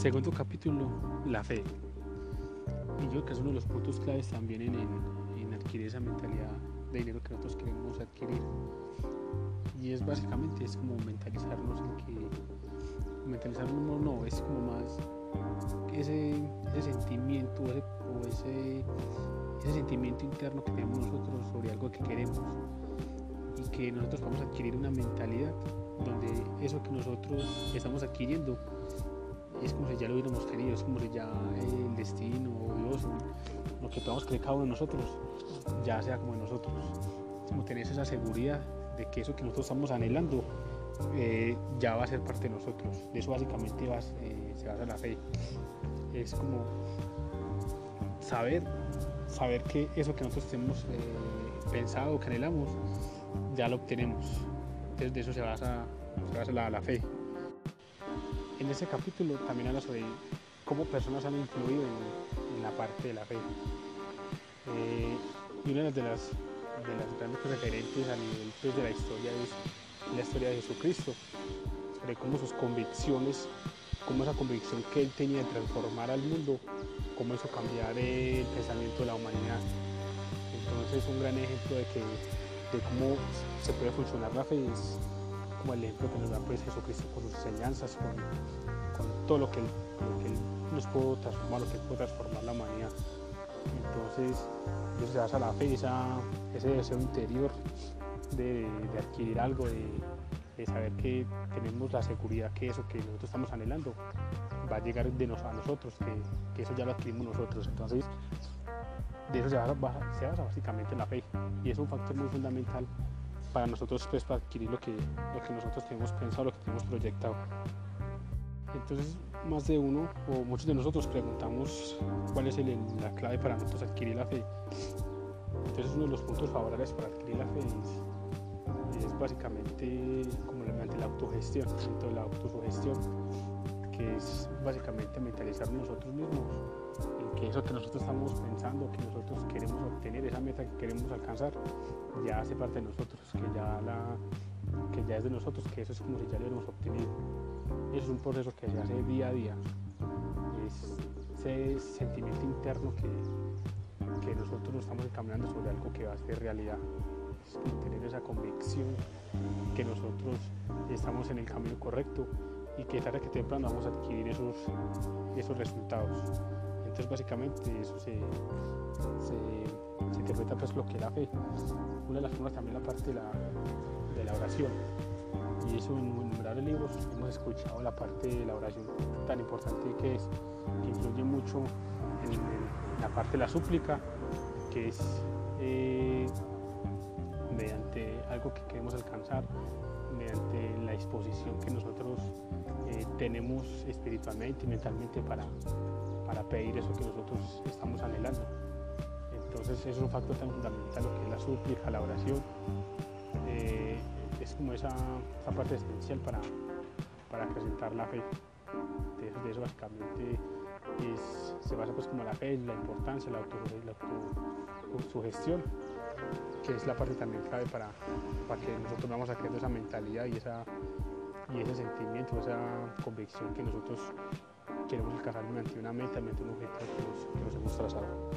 Segundo capítulo, la fe. Y yo creo que es uno de los puntos claves también en, adquirir esa mentalidad de dinero que nosotros queremos adquirir. Y es básicamente, es como mentalizarnos en que, mentalizarnos no, es como más ese, sentimiento o ese, ese sentimiento interno que tenemos nosotros sobre algo que queremos y que nosotros vamos a adquirir una mentalidad donde eso que nosotros estamos adquiriendo es como si ya lo hubiéramos querido, es como si ya el destino o Dios, lo que podamos creer cada uno de nosotros, ya sea como de nosotros. Como tener esa seguridad de que eso que nosotros estamos anhelando eh, ya va a ser parte de nosotros. De eso básicamente eh, se basa la fe. Es como saber, saber que eso que nosotros tenemos eh, pensado, que anhelamos, ya lo obtenemos. Entonces de eso se basa, se basa la, la fe en ese capítulo también habla sobre cómo personas han influido en, la parte de la fe. Eh, y una de las, de las grandes referentes a nivel pues, de la historia es la historia de Jesucristo, sobre cómo sus convicciones, cómo esa convicción que él tenía de transformar al mundo, cómo eso cambiar el pensamiento de la humanidad. Entonces un gran ejemplo de, que, de cómo se puede funcionar la fe es como el ejemplo que nos da pues, Jesucristo con sus enseñanzas, con, todo lo que, nos puede transformar, lo que puede transformar la humanidad. Entonces, eso se basa la fe, ese deseo interior de, adquirir algo, de, saber que tenemos la seguridad que eso que nosotros estamos anhelando va a llegar de a nosotros, que, eso ya lo adquirimos nosotros. Entonces, de eso se basa, se basa básicamente la fe y es un factor muy fundamental para nosotros pues para adquirir lo que, lo que nosotros tenemos pensado, lo que tenemos proyectado. Entonces más de uno o muchos de nosotros preguntamos cuál es la clave para nosotros adquirir la fe. Entonces uno de los puntos favorables para adquirir la fe es, básicamente como mediante la autogestión, la autosugestión, que es básicamente mentalizar nosotros mismos que eso que nosotros estamos pensando, que nosotros queremos obtener, esa meta que queremos alcanzar, ya hace parte de nosotros, que ya, la, que ya es de nosotros, que eso es como si ya lo hubiéramos obtenido. Eso es un proceso que se hace día a día. Es ese sentimiento interno que, que nosotros estamos encaminando sobre algo que va a ser realidad. Es tener esa convicción que nosotros estamos en el camino correcto y que tarde que temprano vamos a adquirir esos, esos resultados. Entonces básicamente eso se, interpreta pues lo que es la fe. Una de las formas también la parte de la, oración. Y eso en innumerables libros hemos escuchado la parte de la oración tan importante que es, que influye mucho en, la parte de la súplica, que es eh, mediante algo que queremos alcanzar, mediante la disposición que nosotros eh, tenemos espiritualmente y mentalmente para, para pedir eso que nosotros estamos anhelando. Entonces es un factor tan fundamental lo que es la súplica, la oración. Eh, es como esa, parte esencial para, para presentar la fe. De eso, básicamente se basa pues como la fe, la importancia, la, autosugestión, que es la parte también clave para, que nosotros vamos a crear esa mentalidad y, esa, y ese sentimiento, esa convicción que nosotros queremos alcanzar mediante una meta, mediante un objetivo que nos, que nos hemos trazado.